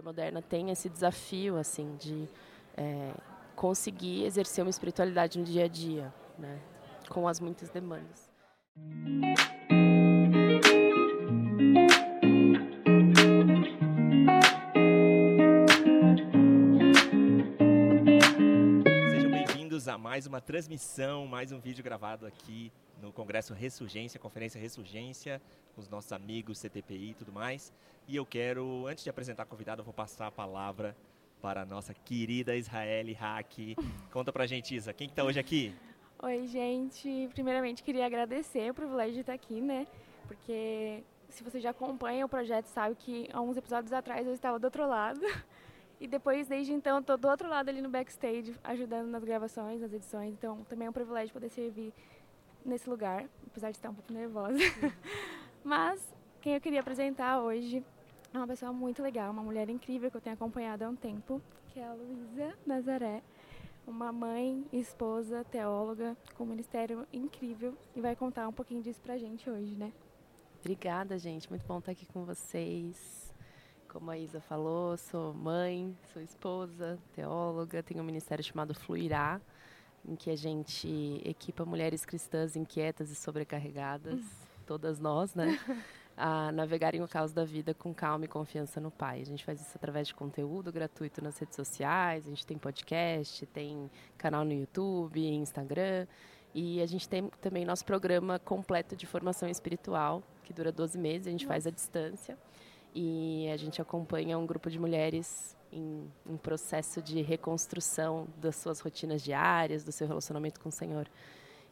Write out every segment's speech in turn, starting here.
mulher moderna tem esse desafio assim de é, conseguir exercer uma espiritualidade no dia a dia, né, com as muitas demandas. Mais uma transmissão, mais um vídeo gravado aqui no Congresso Ressurgência, Conferência Ressurgência, com os nossos amigos CTPI e tudo mais. E eu quero, antes de apresentar a convidada, eu vou passar a palavra para a nossa querida Israele Hack. Conta pra gente, Isa, quem que tá hoje aqui? Oi, gente. Primeiramente, queria agradecer o privilégio de estar aqui, né? Porque se você já acompanha o projeto, sabe que há uns episódios atrás eu estava do outro lado. E depois, desde então, estou do outro lado ali no backstage, ajudando nas gravações, nas edições. Então, também é um privilégio poder servir nesse lugar, apesar de estar um pouco nervosa. Mas, quem eu queria apresentar hoje é uma pessoa muito legal, uma mulher incrível que eu tenho acompanhado há um tempo, que é a Luísa Nazaré. Uma mãe, esposa, teóloga, com um ministério incrível e vai contar um pouquinho disso pra gente hoje, né? Obrigada, gente. Muito bom estar aqui com vocês. Como a Isa falou, sou mãe, sou esposa, teóloga, tenho um ministério chamado Fluirá, em que a gente equipa mulheres cristãs inquietas e sobrecarregadas, todas nós, né? A navegarem o caos da vida com calma e confiança no Pai. A gente faz isso através de conteúdo gratuito nas redes sociais, a gente tem podcast, tem canal no YouTube, Instagram. E a gente tem também nosso programa completo de formação espiritual, que dura 12 meses, a gente faz à distância. E a gente acompanha um grupo de mulheres em um processo de reconstrução das suas rotinas diárias, do seu relacionamento com o Senhor.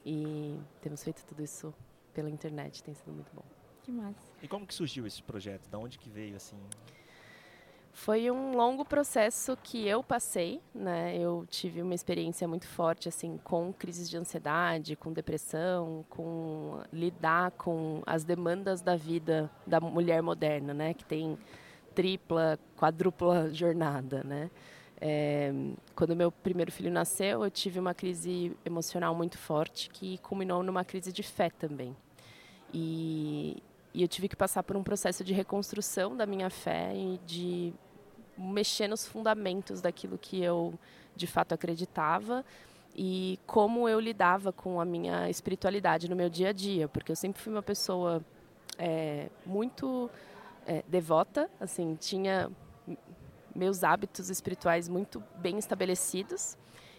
E temos feito tudo isso pela internet, tem sido muito bom. Que massa. E como que surgiu esse projeto? Da onde que veio, assim? Foi um longo processo que eu passei, né? Eu tive uma experiência muito forte assim com crises de ansiedade, com depressão, com lidar com as demandas da vida da mulher moderna, né? Que tem tripla, quadrupla jornada, né? É, quando meu primeiro filho nasceu, eu tive uma crise emocional muito forte que culminou numa crise de fé também. E, e eu tive que passar por um processo de reconstrução da minha fé e de mexer nos fundamentos daquilo que eu de fato acreditava e como eu lidava com a minha espiritualidade no meu dia a dia, porque eu sempre fui uma pessoa é, muito é, devota, assim, tinha meus hábitos espirituais muito bem estabelecidos.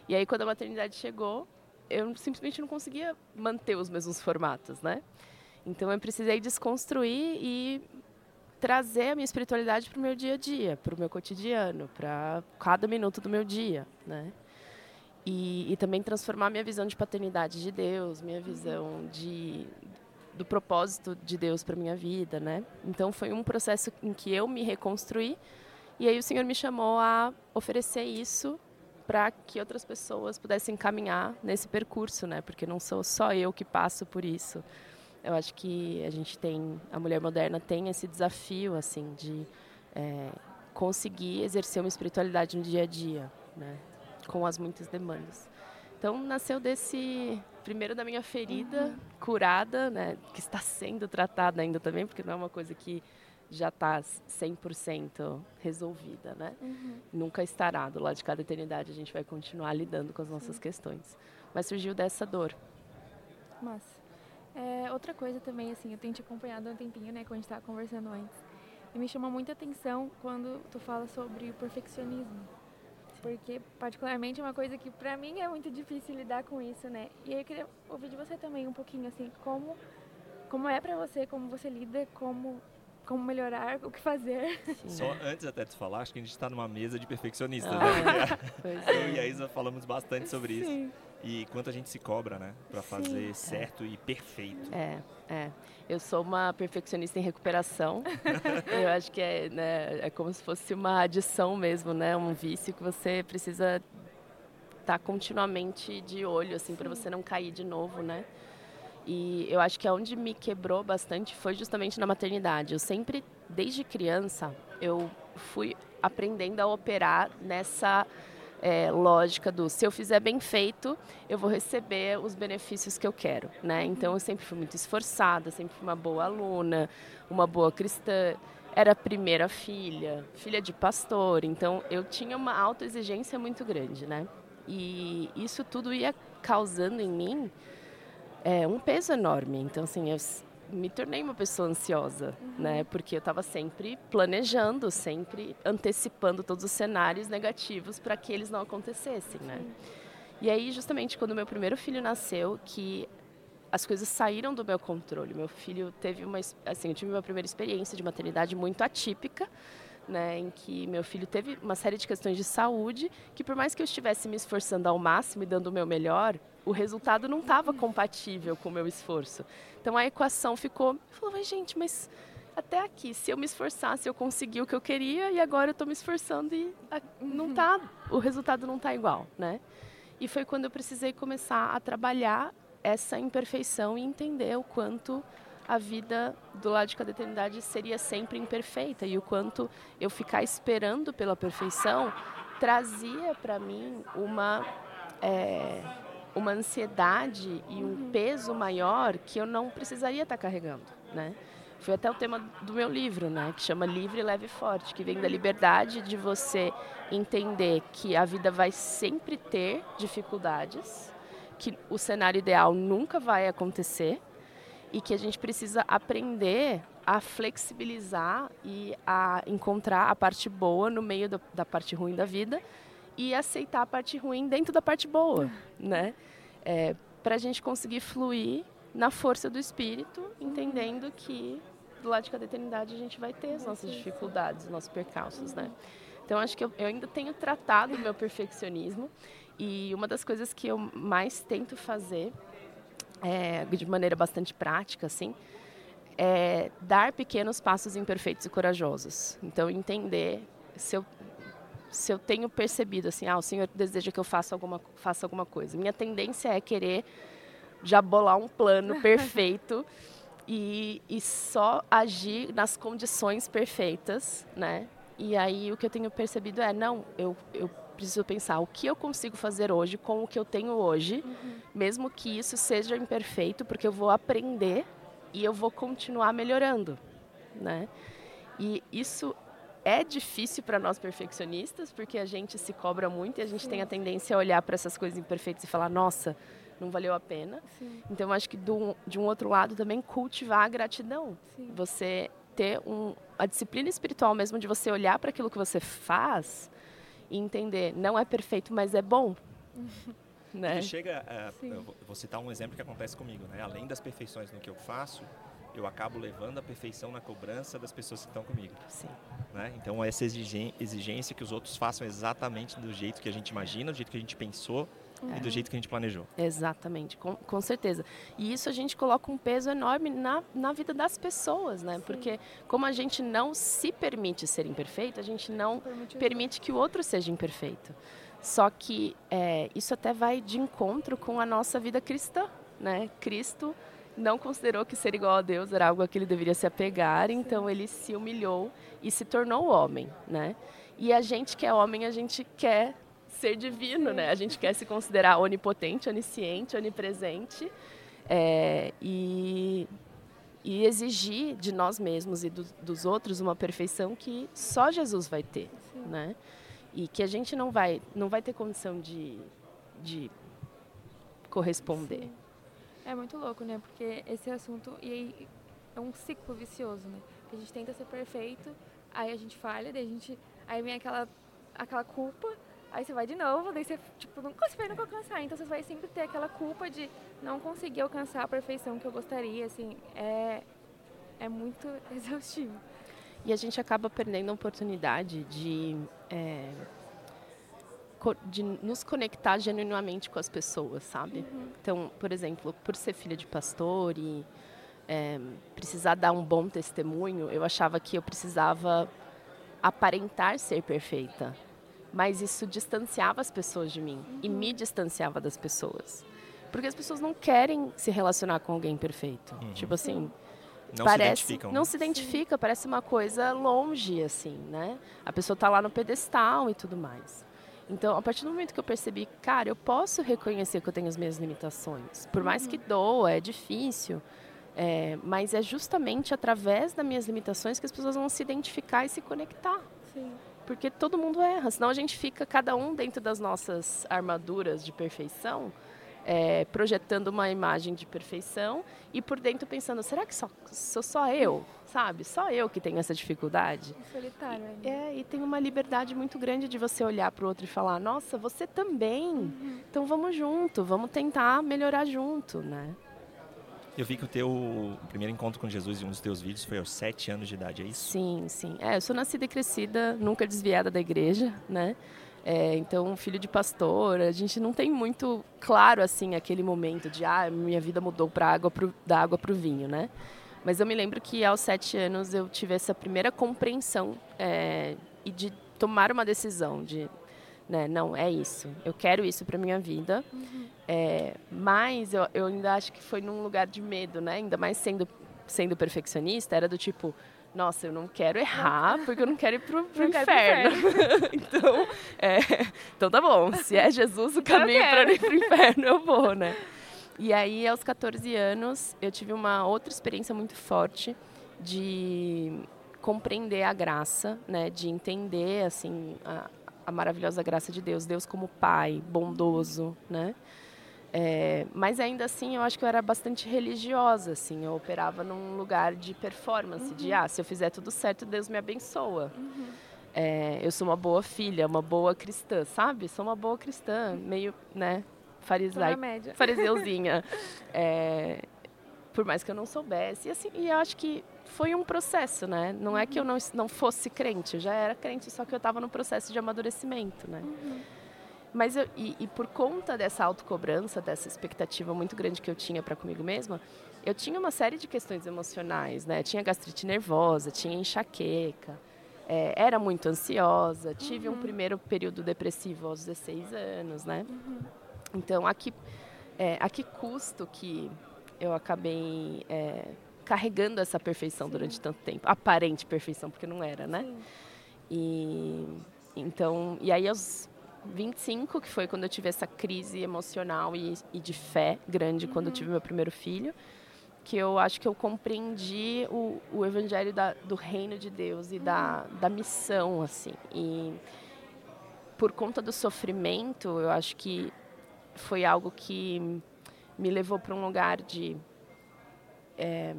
E aí, quando a maternidade chegou, eu simplesmente não conseguia manter os mesmos formatos, né? Então, eu precisei desconstruir e trazer a minha espiritualidade para o meu dia a dia, para o meu cotidiano, para cada minuto do meu dia, né? E, e, também transformar minha visão de paternidade de Deus, minha visão de do propósito de Deus para minha vida, né? Então foi um processo em que eu me reconstruí e aí o Senhor me chamou a oferecer isso para que outras pessoas pudessem caminhar nesse percurso, né? Porque não sou só eu que passo por isso. Eu acho que a gente tem, a mulher moderna tem esse desafio, assim, de é, conseguir exercer uma espiritualidade no dia a dia, né? Com as muitas demandas. Então, nasceu desse, primeiro da minha ferida uhum. curada, né? Que está sendo tratada ainda também, porque não é uma coisa que já está 100% resolvida, né? Uhum. Nunca estará. Do lado de cada eternidade, a gente vai continuar lidando com as nossas Sim. questões. Mas surgiu dessa dor. Massa. É, outra coisa também, assim, eu tenho te acompanhado há um tempinho, né, quando a gente estava conversando antes. E me chama muita atenção quando tu fala sobre o perfeccionismo. Porque, particularmente, é uma coisa que pra mim é muito difícil lidar com isso, né? E aí eu queria ouvir de você também um pouquinho, assim, como, como é pra você, como você lida, como como melhorar, o que fazer. Sim. Só antes até de falar, acho que a gente está numa mesa de perfeccionistas, ah, né? Eu é. e a Isa falamos bastante sobre Sim. isso. E quanto a gente se cobra, né? Para fazer certo é. e perfeito. É, é. Eu sou uma perfeccionista em recuperação. eu acho que é, né, é como se fosse uma adição mesmo, né? Um vício que você precisa estar tá continuamente de olho, assim, para você não cair de novo, né? E eu acho que onde me quebrou bastante foi justamente na maternidade. Eu sempre, desde criança, eu fui aprendendo a operar nessa é, lógica do se eu fizer bem feito, eu vou receber os benefícios que eu quero, né? Então eu sempre fui muito esforçada, sempre fui uma boa aluna, uma boa cristã. era a primeira filha, filha de pastor, então eu tinha uma autoexigência muito grande, né? E isso tudo ia causando em mim é, um peso enorme. Então, assim, eu me tornei uma pessoa ansiosa, uhum. né? Porque eu estava sempre planejando, sempre antecipando todos os cenários negativos para que eles não acontecessem, né? E aí, justamente quando meu primeiro filho nasceu, que as coisas saíram do meu controle. Meu filho teve uma, assim, eu tive uma primeira experiência de maternidade muito atípica, né, em que meu filho teve uma série de questões de saúde que por mais que eu estivesse me esforçando ao máximo e dando o meu melhor, o resultado não estava compatível com o meu esforço. Então a equação ficou, falou, gente, mas até aqui, se eu me esforçasse, eu consegui o que eu queria e agora eu estou me esforçando e não tá, o resultado não está igual, né? E foi quando eu precisei começar a trabalhar essa imperfeição e entender o quanto a vida do lado de cada eternidade seria sempre imperfeita e o quanto eu ficar esperando pela perfeição trazia para mim uma é, uma ansiedade e um peso maior que eu não precisaria estar tá carregando, né? Foi até o tema do meu livro, né, que chama Livre, Leve e Forte, que vem da liberdade de você entender que a vida vai sempre ter dificuldades, que o cenário ideal nunca vai acontecer e que a gente precisa aprender a flexibilizar e a encontrar a parte boa no meio da parte ruim da vida e aceitar a parte ruim dentro da parte boa, né? É, Para a gente conseguir fluir na força do espírito, entendendo que do lado de cada eternidade a gente vai ter as nossas dificuldades, os nossos percalços, né? Então acho que eu, eu ainda tenho tratado o meu perfeccionismo e uma das coisas que eu mais tento fazer, é, de maneira bastante prática, assim, é dar pequenos passos imperfeitos e corajosos. Então, entender se eu, se eu tenho percebido, assim, ah, o Senhor deseja que eu faça alguma, faça alguma coisa. Minha tendência é querer já bolar um plano perfeito e, e só agir nas condições perfeitas, né? E aí o que eu tenho percebido é, não, eu, eu preciso pensar o que eu consigo fazer hoje com o que eu tenho hoje, uhum. mesmo que isso seja imperfeito, porque eu vou aprender e eu vou continuar melhorando, né? E isso é difícil para nós perfeccionistas, porque a gente se cobra muito e a gente Sim. tem a tendência a olhar para essas coisas imperfeitas e falar, nossa, não valeu a pena. Sim. Então, acho que do, de um outro lado também cultivar a gratidão. Sim. Você ter um, a disciplina espiritual mesmo de você olhar para aquilo que você faz e entender, não é perfeito, mas é bom. né? Chega, uh, eu vou citar um exemplo que acontece comigo, né? Além das perfeições no que eu faço, eu acabo levando a perfeição na cobrança das pessoas que estão comigo. Sim. Né? Então, essa exigência que os outros façam exatamente do jeito que a gente imagina, do jeito que a gente pensou, é. e do jeito que a gente planejou. Exatamente, com, com certeza. E isso a gente coloca um peso enorme na, na vida das pessoas, né? Sim. Porque como a gente não se permite ser imperfeito, a gente não permite, permite que o outro seja imperfeito. Só que é, isso até vai de encontro com a nossa vida cristã, né? Cristo não considerou que ser igual a Deus era algo a que ele deveria se apegar, então ele se humilhou e se tornou homem, né? E a gente que é homem, a gente quer ser divino, né? A gente quer se considerar onipotente, onisciente, onipresente é, e, e exigir de nós mesmos e do, dos outros uma perfeição que só Jesus vai ter, Sim. né? E que a gente não vai, não vai ter condição de, de corresponder. Sim. É muito louco, né? Porque esse assunto e é um ciclo vicioso, né? A gente tenta ser perfeito, aí a gente falha, daí a gente aí vem aquela aquela culpa Aí você vai de novo, daí você, tipo, não consegue nunca alcançar. Então você vai sempre ter aquela culpa de não conseguir alcançar a perfeição que eu gostaria, assim. É, é muito exaustivo. E a gente acaba perdendo a oportunidade de, é, de nos conectar genuinamente com as pessoas, sabe? Uhum. Então, por exemplo, por ser filha de pastor e é, precisar dar um bom testemunho, eu achava que eu precisava aparentar ser perfeita mas isso distanciava as pessoas de mim uhum. e me distanciava das pessoas. Porque as pessoas não querem se relacionar com alguém perfeito. Uhum. Tipo assim, não parece, se identificam. Não né? se identifica, Sim. parece uma coisa longe, assim, né? A pessoa está lá no pedestal e tudo mais. Então, a partir do momento que eu percebi, cara, eu posso reconhecer que eu tenho as minhas limitações. Por mais uhum. que doa, é difícil. É, mas é justamente através das minhas limitações que as pessoas vão se identificar e se conectar. Sim. Porque todo mundo erra, senão a gente fica cada um dentro das nossas armaduras de perfeição, é, projetando uma imagem de perfeição e por dentro pensando, será que só, sou só eu? Sabe? Só eu que tenho essa dificuldade? Solitário ainda. É, e tem uma liberdade muito grande de você olhar para o outro e falar, nossa, você também. Uhum. Então vamos junto, vamos tentar melhorar junto, né? Eu vi que o teu primeiro encontro com Jesus em um dos teus vídeos foi aos sete anos de idade, é isso? Sim, sim. É, eu sou nascida e crescida, nunca desviada da igreja, né? É, então, filho de pastor, a gente não tem muito claro assim aquele momento de ah, minha vida mudou para água pro, da água para o vinho, né? Mas eu me lembro que aos sete anos eu tive essa primeira compreensão é, e de tomar uma decisão de, né, não é isso, eu quero isso para minha vida. Uhum. É, mas eu, eu ainda acho que foi num lugar de medo, né? Ainda mais sendo sendo perfeccionista, era do tipo nossa, eu não quero errar, porque eu não quero ir pro, pro quero inferno. então, é, então tá bom, se é Jesus o caminho para ir pro inferno, eu vou, né? E aí, aos 14 anos, eu tive uma outra experiência muito forte de compreender a graça, né? De entender, assim, a, a maravilhosa graça de Deus. Deus como pai, bondoso, né? É, mas ainda assim, eu acho que eu era bastante religiosa, assim. Eu operava num lugar de performance, de, ah, se eu fizer tudo certo, Deus me abençoa. É, eu sou uma boa filha, uma boa cristã, sabe? Sou uma boa cristã, meio, né, média. fariseuzinha. É, por mais que eu não soubesse. E, assim, e eu acho que foi um processo, né? Não é que eu não, não fosse crente, eu já era crente, só que eu estava no processo de amadurecimento, né? Mas eu, e, e por conta dessa autocobrança, dessa expectativa muito grande que eu tinha para comigo mesma, eu tinha uma série de questões emocionais, né? Tinha gastrite nervosa, tinha enxaqueca, é, era muito ansiosa, tive um primeiro período depressivo aos 16 anos, né? Então, a que, é, a que custo que eu acabei é, carregando essa perfeição durante tanto tempo? Aparente perfeição, porque não era, né? Sim. E então, e aí aos 25, que foi quando eu tive essa crise emocional e, e de fé grande quando eu tive meu primeiro filho, que eu acho que eu compreendi o, o evangelho da, do reino de Deus e da, da missão, assim. E por conta do sofrimento, eu acho que foi algo que me levou para um lugar de é,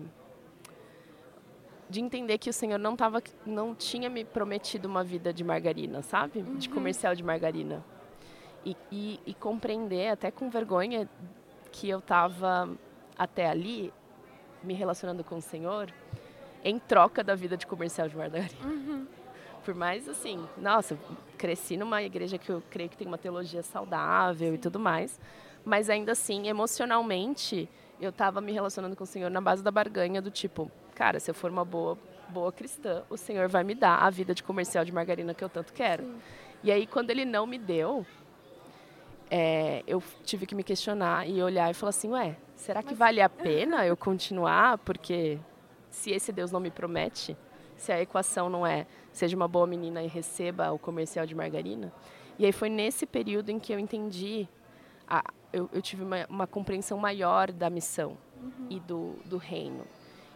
de entender que o Senhor não tava, não tinha me prometido uma vida de margarina, sabe? De comercial de margarina. E, e, e compreender, até com vergonha, que eu estava até ali me relacionando com o Senhor em troca da vida de comercial de margarina. Por mais assim, nossa, cresci numa igreja que eu creio que tem uma teologia saudável e tudo mais, mas ainda assim, emocionalmente, eu estava me relacionando com o Senhor na base da barganha do tipo, cara, se eu for uma boa boa cristã, o Senhor vai me dar a vida de comercial de margarina que eu tanto quero. E aí, quando Ele não me deu, é, eu tive que me questionar e olhar e falar assim, ué, será que vale a pena eu continuar? Porque se esse Deus não me promete, se a equação não é seja uma boa menina e receba o comercial de margarina. E aí foi nesse período em que eu entendi, a, eu, eu tive uma, uma compreensão maior da missão e do, do reino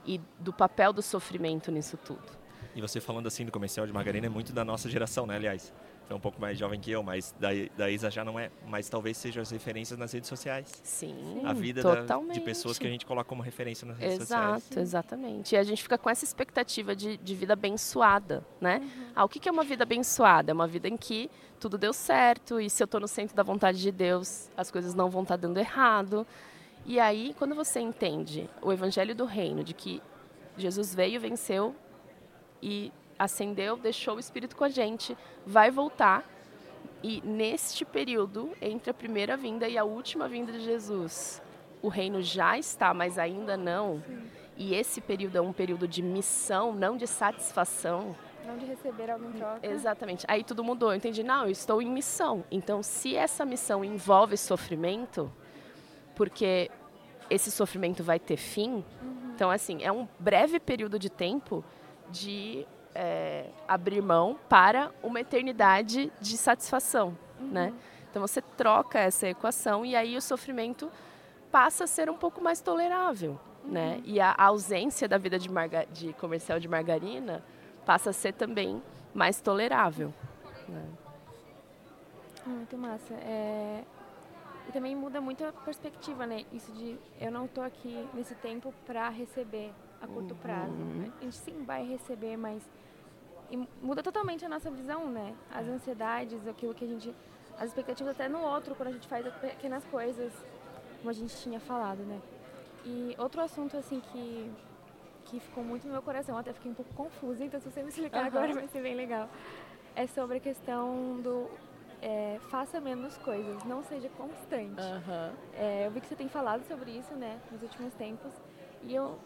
e do papel do sofrimento nisso tudo. E você falando assim do comercial de margarina é muito da nossa geração, né? Aliás, é um pouco mais jovem que eu, mas da, da Isa já não é. Mas talvez sejam as referências nas redes sociais. Sim, a vida da- totalmente. de pessoas que a gente coloca como referência nas redes Exato, sociais. exatamente. E a gente fica com essa expectativa de, de vida abençoada, né? Ah, o que que é uma vida abençoada? É uma vida em que tudo deu certo e se eu estou no centro da vontade de Deus, as coisas não vão estar dando errado. E aí, quando você entende o evangelho do reino, de que Jesus veio, venceu e ascendeu, deixou o Espírito com a gente, vai voltar. E neste período, entre a primeira vinda e a última vinda de Jesus, o reino já está, mas ainda não. E esse período é um período de missão, não de satisfação. Não de receber algo em troca. Exatamente. Aí tudo mudou. Eu entendi, não, eu estou em missão. Então, se essa missão envolve sofrimento, porque esse sofrimento vai ter fim, então, assim, é um breve período de tempo de é, abrir mão para uma eternidade de satisfação, né? Então, você troca essa equação e aí o sofrimento passa a ser um pouco mais tolerável, né? E a ausência da vida de, marga de comercial de margarina passa a ser também mais tolerável. Né? Muito massa. É... E também muda muito a perspectiva, né? Isso de eu não estou aqui nesse tempo para receber a curto uhum. prazo. A gente sim vai receber, mas e muda totalmente a nossa visão, né? As ansiedades, aquilo que a gente, as expectativas até no outro quando a gente faz pequenas coisas, como a gente tinha falado, né? E outro assunto assim que que ficou muito no meu coração, até fiquei um pouco confusa, então se você me explicar uhum. agora vai ser bem legal. É sobre a questão do é, faça menos coisas, não seja constante. Uhum. É, eu vi que você tem falado sobre isso, né, nos últimos tempos, e eu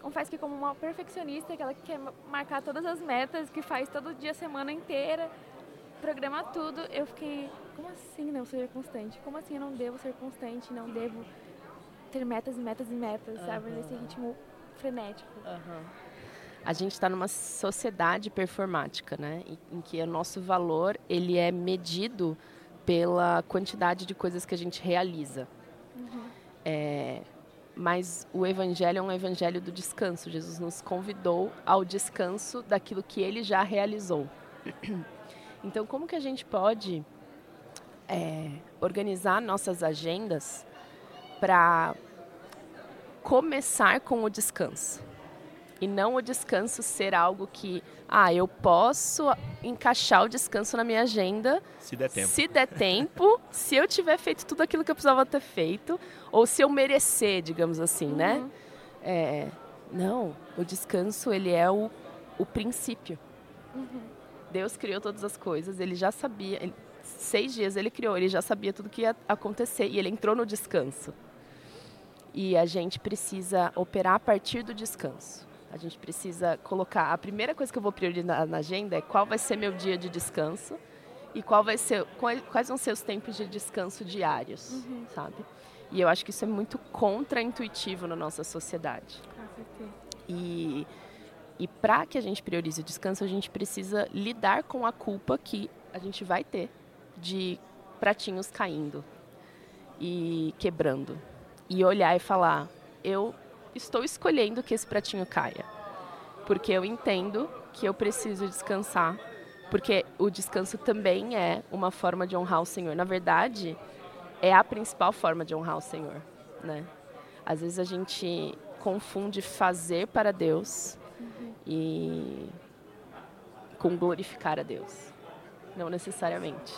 confesso que como uma perfeccionista, aquela que quer marcar todas as metas, que faz todo dia, semana inteira, programa tudo, eu fiquei, como assim não seja constante? Como assim eu não devo ser constante, não devo ter metas e metas e metas, uhum. sabe, nesse ritmo frenético? Uhum a gente está numa sociedade performática, né? Em, em, que o nosso valor ele é medido pela quantidade de coisas que a gente realiza. Uhum. É, mas o evangelho é um evangelho do descanso. Jesus nos convidou ao descanso daquilo que ele já realizou. Então, como que a gente pode é, organizar nossas agendas para começar com o descanso? E não o descanso ser algo que, ah, eu posso encaixar o descanso na minha agenda. Se der tempo. Se der tempo, se eu tiver feito tudo aquilo que eu precisava ter feito, ou se eu merecer, digamos assim, né? uhum. né? É, não, o descanso, ele é o, o princípio. Uhum. Deus criou todas as coisas, ele já sabia, ele, seis dias ele criou, ele já sabia tudo que ia acontecer e ele entrou no descanso. E a gente precisa operar a partir do descanso. A gente precisa colocar. A primeira coisa que eu vou priorizar na agenda é qual vai ser meu dia de descanso e qual vai ser quais vão ser os tempos de descanso diários, uhum. sabe? E eu acho que isso é muito contra-intuitivo na nossa sociedade. Com certeza. E e para que a gente priorize o descanso, a gente precisa lidar com a culpa que a gente vai ter de pratinhos caindo e quebrando. E olhar e falar: eu estou escolhendo que esse pratinho caia. Porque eu entendo que eu preciso descansar, porque o descanso também é uma forma de honrar o Senhor. Na verdade, é a principal forma de honrar o Senhor, né? Às vezes a gente confunde fazer para Deus uhum. e com glorificar a Deus. Não necessariamente.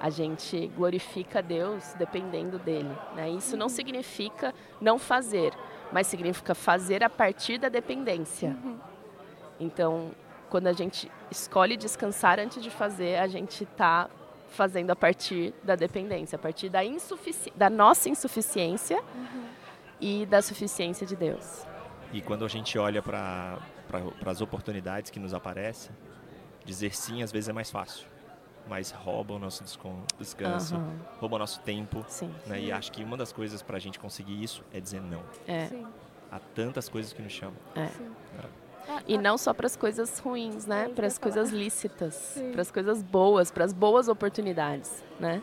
A gente glorifica a Deus dependendo dele. Né? Isso não significa não fazer, mas significa fazer a partir da dependência. Uhum. Então, quando a gente escolhe descansar antes de fazer, a gente está fazendo a partir da dependência, a partir da, insufici da nossa insuficiência uhum. e da suficiência de Deus. E quando a gente olha para as oportunidades que nos aparecem, dizer sim às vezes é mais fácil mas roubam o nosso descanso, uhum. roubam o nosso tempo. Sim. Né? E acho que uma das coisas para a gente conseguir isso é dizer não. É. Há tantas coisas que nos chamam. É. é. E não só para as coisas ruins, né? Para as coisas lícitas, para as coisas boas, para as boas oportunidades, né?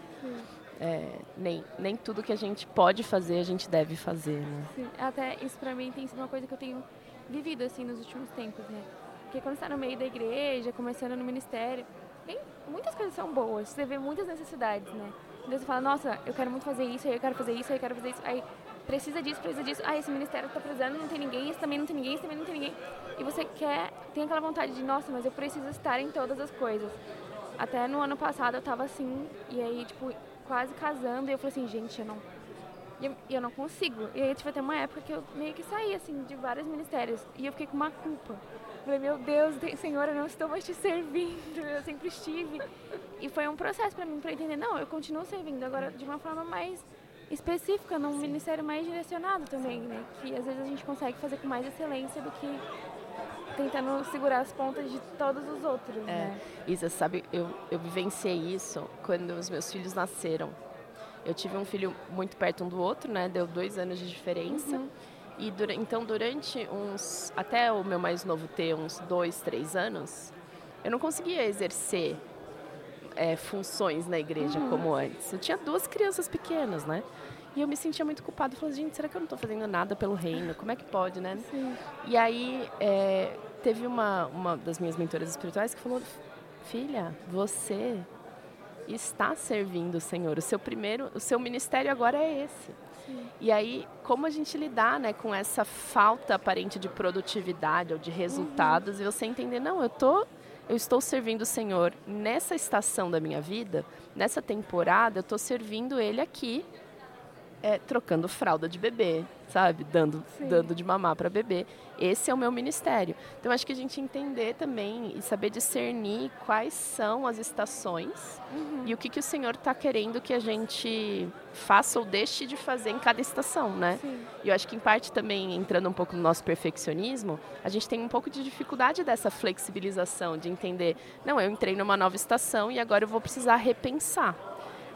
É, nem, nem tudo que a gente pode fazer a gente deve fazer, né? Sim. Até isso para mim tem sido uma coisa que eu tenho vivido assim nos últimos tempos, né? Porque quando está no meio da igreja, começando no ministério, tem muitas coisas são boas, você vê muitas necessidades, né? Então você fala, nossa, eu quero muito fazer isso, aí eu quero fazer isso, aí eu quero fazer isso, aí precisa disso, precisa disso, ah, esse ministério está precisando, não tem ninguém, esse também não tem ninguém, esse também não tem ninguém. E você quer, tem aquela vontade de, nossa, mas eu preciso estar em todas as coisas. Até no ano passado eu tava assim, e aí, tipo, quase casando, e eu falei assim, gente, eu não. E eu, eu não consigo. E aí, tipo, até uma época que eu meio que saí, assim, de vários ministérios. E eu fiquei com uma culpa. Falei, meu Deus, Senhor, eu não estou mais te servindo, eu sempre estive. E foi um processo para mim, para entender, não, eu continuo servindo, agora de uma forma mais específica, num Sim. ministério mais direcionado também, né? Que às vezes a gente consegue fazer com mais excelência do que tentando segurar as pontas de todos os outros, é. né? Isa, sabe, eu, eu vivenciei isso quando os meus filhos nasceram. Eu tive um filho muito perto um do outro, né? Deu dois anos de diferença. Uhum. E dura, então, durante uns. Até o meu mais novo ter uns dois, três anos, eu não conseguia exercer é, funções na igreja uhum. como antes. Eu tinha duas crianças pequenas, né? E eu me sentia muito culpada. Falei, gente, será que eu não estou fazendo nada pelo reino? Como é que pode, né? Sim. E aí, é, teve uma, uma das minhas mentoras espirituais que falou, filha, você está servindo o Senhor. O seu primeiro, o seu ministério agora é esse. Sim. E aí, como a gente lidar né, com essa falta aparente de produtividade ou de resultados, e você entender, não, eu, tô, eu estou servindo o Senhor nessa estação da minha vida, nessa temporada, eu estou servindo Ele aqui, é, trocando fralda de bebê, sabe? Dando, Sim. dando de mamar para bebê. Esse é o meu ministério. Então, acho que a gente entender também e saber discernir quais são as estações Uhum. e o que, que o Senhor está querendo que a gente faça ou deixe de fazer em cada estação, né? Sim. E eu acho que, em parte, também, entrando um pouco no nosso perfeccionismo, a gente tem um pouco de dificuldade dessa flexibilização, de entender, não, eu entrei numa nova estação e agora eu vou precisar repensar.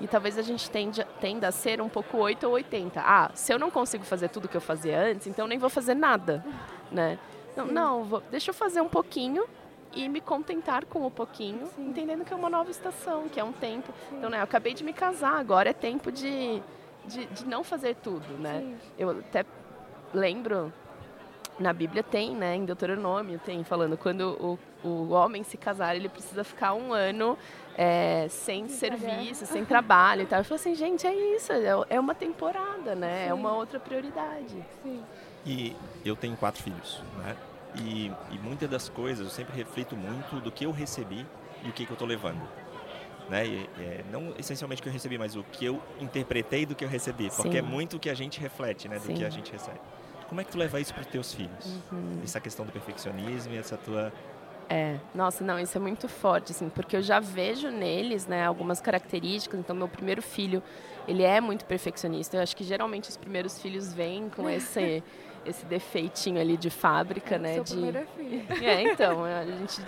E talvez a gente tende, tenda a ser um pouco 8 ou 80. Ah, se eu não consigo fazer tudo que eu fazia antes, então eu nem vou fazer nada, né? Não, não vou, deixa eu fazer um pouquinho e me contentar com o pouquinho, Sim. entendendo que é uma nova estação, que é um tempo. Sim. Então, né, eu acabei de me casar, agora é tempo de, de, de não fazer tudo, né? Sim. Eu até lembro, na Bíblia tem, né, em Deuteronômio tem, falando quando o, o homem se casar, ele precisa ficar um ano é, sem Sem serviço, sem trabalho e tal. Eu falei assim, gente, é isso, é, é uma temporada, né? É Sim. uma outra prioridade. Sim. E eu tenho quatro filhos, né? E, e muitas das coisas eu sempre reflito muito do que eu recebi e o que, que eu estou levando. Né? E, é, não essencialmente o que eu recebi, mas o que eu interpretei do que eu recebi. Porque Sim. é muito o que a gente reflete, né? Do Sim. que a gente recebe. Como é que tu leva isso para os teus filhos? Uhum. Essa questão do perfeccionismo e essa tua... É, nossa, não, isso é muito forte, assim, porque eu já vejo neles, né, algumas características. Então, meu primeiro filho, ele é muito perfeccionista. Eu acho que geralmente os primeiros filhos vêm com esse, esse defeitinho ali de fábrica, né, Sou de primeira filha. É, então, a gente,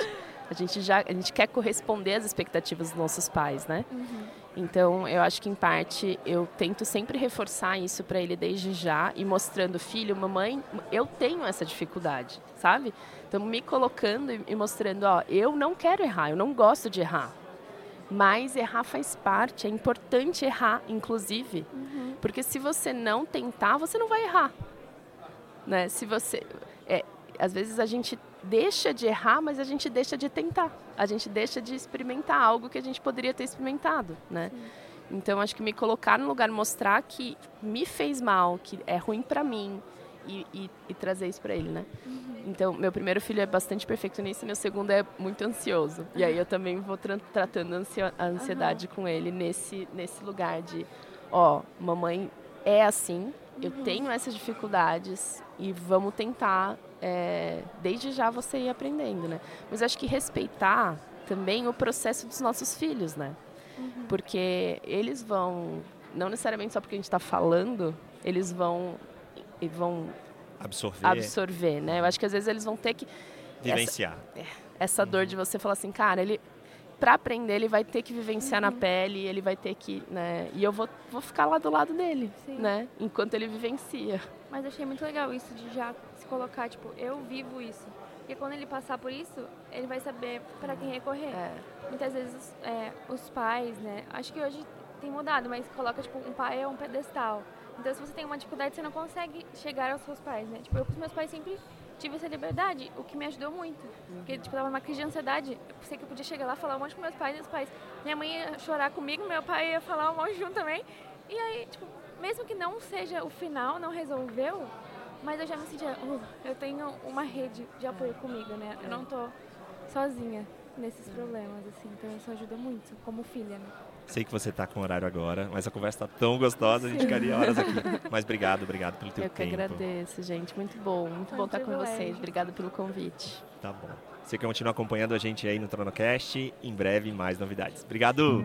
a gente já a gente quer corresponder às expectativas dos nossos pais, né? Uhum. Então, eu acho que em parte eu tento sempre reforçar isso para ele desde já e mostrando, filho, mamãe, eu tenho essa dificuldade, sabe? Então, me colocando e mostrando, ó, eu não quero errar, eu não gosto de errar. Mas errar faz parte, é importante errar, inclusive, Uhum. porque se você não tentar, você não vai errar. Né? Se você é, às vezes a gente deixa de errar, mas a gente deixa de tentar. A gente deixa de experimentar algo que a gente poderia ter experimentado, né? Então acho que me colocar no lugar, mostrar que me fez mal, que é ruim para mim e, e- e trazer isso para ele, né? Então meu primeiro filho é bastante perfeccionista, meu segundo é muito ansioso. E aí eu também vou tra- tratando a ansiedade com ele nesse nesse lugar de, ó, mamãe é assim, eu tenho essas dificuldades e vamos tentar é, desde já você ir aprendendo, né? Mas acho que respeitar também o processo dos nossos filhos, né? Porque eles vão, não necessariamente só porque a gente está falando, eles vão e vão Absorver, absorver, né? Eu acho que às vezes eles vão ter que vivenciar. essa dor de você falar assim, cara, ele para aprender ele vai ter que vivenciar Uhum. na pele, ele vai ter que, né? E eu vou, vou ficar lá do lado dele, Sim. né? Enquanto ele vivencia. Mas achei muito legal isso de já se colocar, tipo, eu vivo isso. Porque quando ele passar por isso, ele vai saber para quem recorrer. É. Muitas vezes é, os pais, né? Acho que hoje tem mudado, mas coloca, tipo, um pai é um pedestal. Então, se você tem uma dificuldade, você não consegue chegar aos seus pais, né? Tipo, eu com os meus pais sempre tive essa liberdade, o que me ajudou muito. Porque, tipo, tava numa crise de ansiedade, eu sei que eu podia chegar lá, falar um monte com meus pais, e os pais... Minha mãe ia chorar comigo, meu pai ia falar um monte junto também. E aí, tipo, mesmo que não seja o final, não resolveu, mas eu já me sentia, "Uh, eu tenho uma rede de apoio comigo, né? Eu não tô sozinha nesses problemas, assim. Então isso ajuda muito, como filha, né? Sei que você está com horário agora, mas a conversa está tão gostosa, a gente ficaria horas aqui. Mas obrigado, obrigado pelo teu Eu que tempo. agradeço, gente. Muito bom, muito Foi bom estar com vocês. Obrigada pelo convite. Tá bom. Você continua acompanhando a gente aí no Tronocast. Em breve, mais novidades. Obrigado!